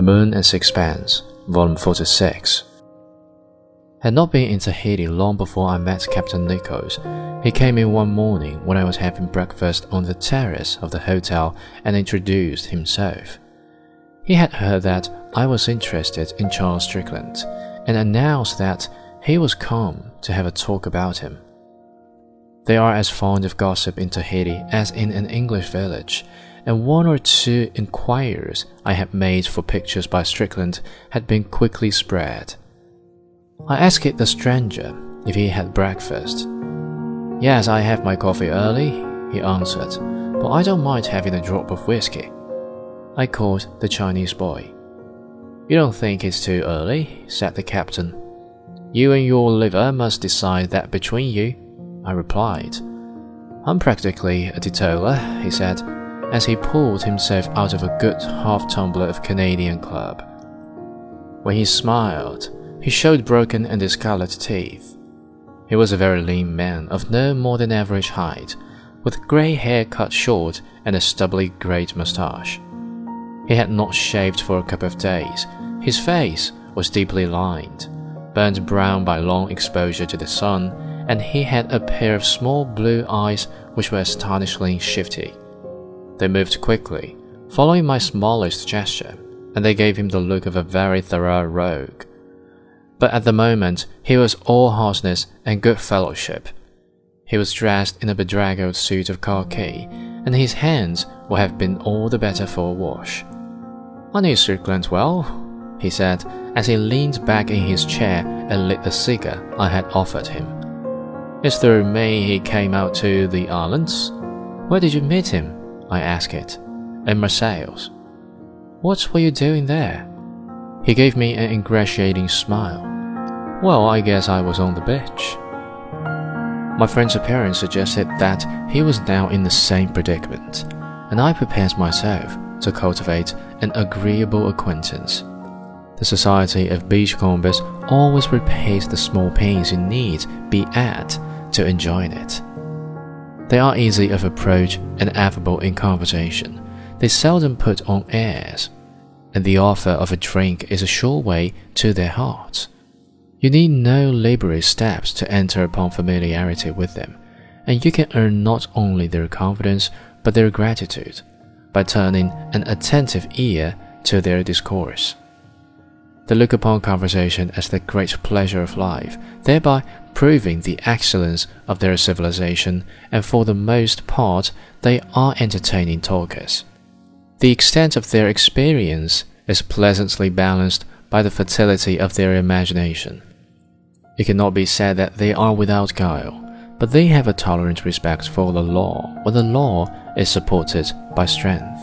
The Moon and Sixpence, Volume 46. Had not been in Tahiti long before I met Captain Nichols. He came in one morning when I was having breakfast on the terrace of the hotel and introduced himself. He had heard that I was interested in Charles Strickland and announced that he was come to have a talk about him. They are as fond of gossip in Tahiti as in an English village, and one or two inquiries I had made for pictures by Strickland had been quickly spread. I asked the stranger if he had breakfast. Yes, I have my coffee early, he answered, but I don't mind having a drop of whiskey. I called the Chinese boy. You don't think it's too early? said the captain. You and your liver must decide that between you, I replied. I'm practically a teetotaler, he said, as he pulled himself out of a good half tumbler of Canadian Club. When he smiled, he showed broken and discolored teeth. He was a very lean man of no more than average height, with grey hair cut short and a stubbly grey moustache. He had not shaved for a couple of days. His face was deeply lined, burnt brown by long exposure to the sun, and he had a pair of small blue eyes which were astonishingly shifty. They moved quickly, following my smallest gesture, and they gave him the look of a very thorough rogue. But at the moment, he was all heartiness and good fellowship. He was dressed in a bedraggled suit of khaki, and his hands would have been all the better for a wash. I knew Strickland well, he said, as he leaned back in his chair and lit the cigar I had offered him. It's through me he came out to the islands. Where did you meet him? I asked it. In Marseilles. What were you doing there? He gave me an ingratiating smile. Well, I guess I was on the beach. My friend's appearance suggested that he was now in the same predicament, and I prepared myself to cultivate an agreeable acquaintance. The society of beachcombers always repays the small pains you need be at to enjoy it. They are easy of approach and affable in conversation. They seldom put on airs, and the offer of a drink is a sure way to their hearts. You need no laborious steps to enter upon familiarity with them, and you can earn not only their confidence but their gratitude by turning an attentive ear to their discourse. They look upon conversation as the great pleasure of life, thereby proving the excellence of their civilization, and for the most part, they are entertaining talkers. The extent of their experience is pleasantly balanced by the fertility of their imagination. It cannot be said that they are without guile, but they have a tolerant respect for the law when the law is supported by strength.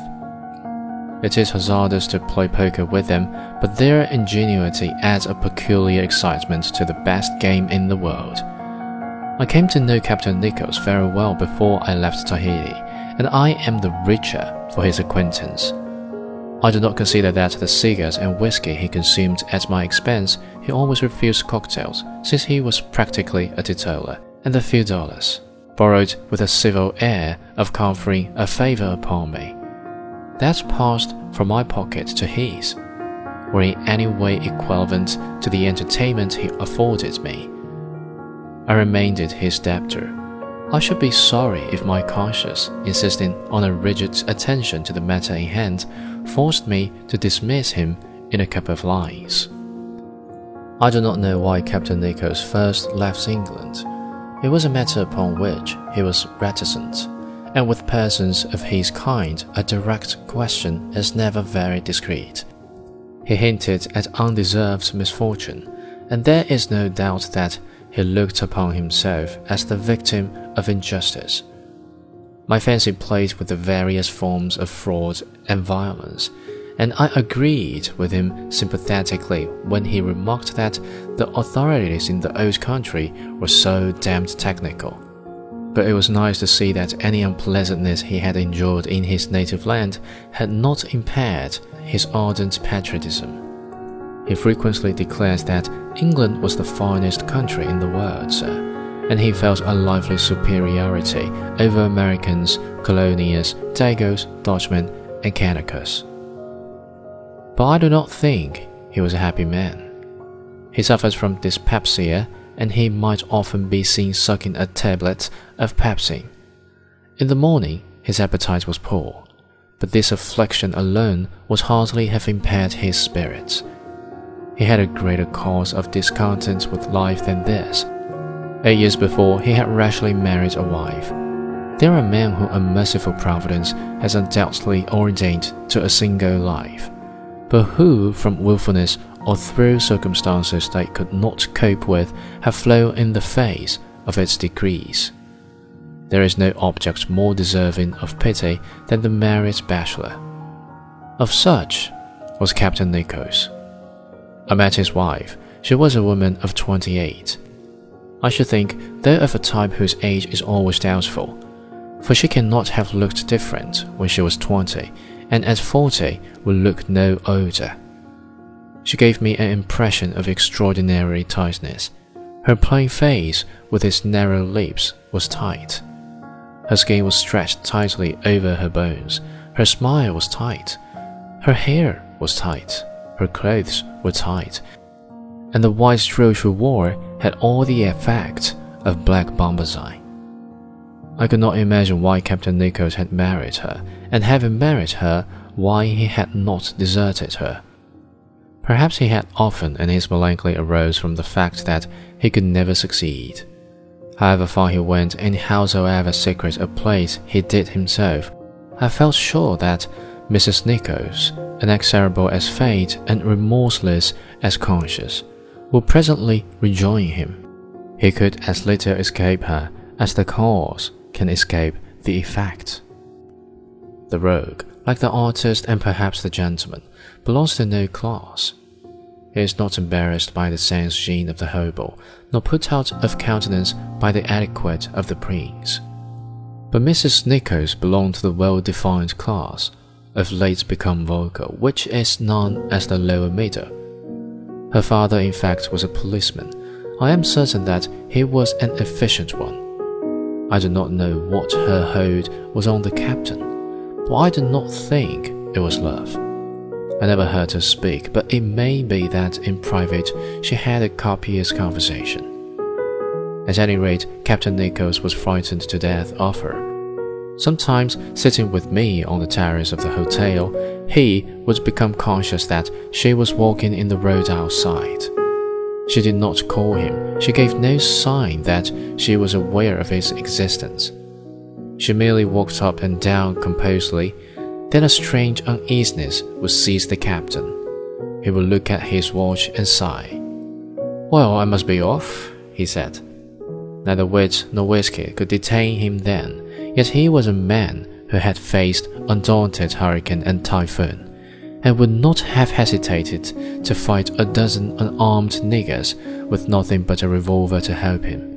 It is hazardous to play poker with them, but their ingenuity adds a peculiar excitement to the best game in the world. I came to know Captain Nichols very well before I left Tahiti, and I am the richer for his acquaintance. I do not consider that the cigars and whiskey he consumed at my expense, he always refused cocktails, since he was practically a teetotaler, and the few dollars, borrowed with a civil air of conferring a favor upon me, that passed from my pocket to his, were in any way equivalent to the entertainment he afforded me. I remained his debtor. I should be sorry if my conscience, insisting on a rigid attention to the matter in hand, forced me to dismiss him in a couple of lines. I do not know why Captain Nichols first left England. It was a matter upon which he was reticent and with persons of his kind, a direct question is never very discreet. He hinted at undeserved misfortune, and there is no doubt that he looked upon himself as the victim of injustice. My fancy played with the various forms of fraud and violence, and I agreed with him sympathetically when he remarked that the authorities in the old country were so damned technical but it was nice to see that any unpleasantness he had endured in his native land had not impaired his ardent patriotism. He frequently declares that England was the finest country in the world, sir, and he felt a lively superiority over Americans, Colonials, Dagos, Dutchmen, and Kanakas. but I do not think he was a happy man. He suffers from dyspepsia, and he might often be seen sucking a tablet of pepsin. In the morning, his appetite was poor, but this affliction alone would hardly have impaired his spirits. He had a greater cause of discontent with life than this. Eight years before, he had rashly married a wife. There are men whom a merciful providence has undoubtedly ordained to a single life, but who, from wilfulness or through circumstances they could not cope with, have flown in the face of its decrees. There is no object more deserving of pity than the married bachelor. Of such was Captain Nichols. I met his wife. She was a woman of 28. I should think, though of a type whose age is always doubtful, for she cannot have looked different when she was 20, and at 40 will look no older. She gave me an impression of extraordinary tightness. Her plain face, with its narrow lips, was tight. Her skin was stretched tightly over her bones. Her smile was tight. Her hair was tight. Her clothes were tight. And the white throat she wore had all the effect of black bombazine. I could not imagine why Captain Nichols had married her, and having married her, why he had not deserted her. Perhaps he had often, and his melancholy arose from the fact that he could never succeed. However far he went, and howsoever secret a place he did himself, I felt sure that Mrs. Nichols, inexorable as fate and remorseless as conscience, would presently rejoin him. He could as little escape her as the cause can escape the effect. The rogue, like the artist and perhaps the gentleman, belongs to no class. He is not embarrassed by the sans gene of the hobo, nor put out of countenance by the etiquette of the prince. But Mrs. Nichols belonged to the well-defined class, of late become vulgar, which is known as the lower middle. Her father, in fact, was a policeman. I am certain that he was an efficient one. I do not know what her hold was on the captain, I did not think it was love. I never heard her speak, but it may be that in private she had a copious conversation. At any rate, Captain Nichols was frightened to death of her. Sometimes, sitting with me on the terrace of the hotel, he would become conscious that she was walking in the road outside. She did not call him. She gave no sign that she was aware of his existence. She merely walked up and down composedly. Then a strange uneasiness would seize the captain. He would look at his watch and sigh. Well, I must be off, he said. Neither wit nor whiskey could detain him then, yet he was a man who had faced undaunted hurricane and typhoon and would not have hesitated to fight a dozen unarmed niggers with nothing but a revolver to help him.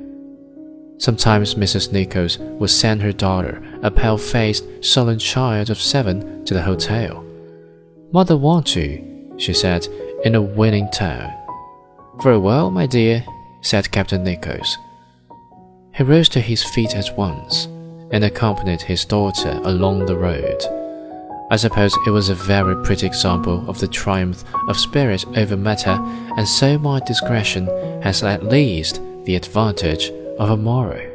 Sometimes Mrs. Nichols would send her daughter, a pale faced, sullen child of seven, to the hotel. Mother wants you, she said in a winning tone. Very well, my dear, said Captain Nichols. He rose to his feet at once and accompanied his daughter along the road. I suppose it was a very pretty example of the triumph of spirit over matter, and so my discretion has at least the advantage of a moral.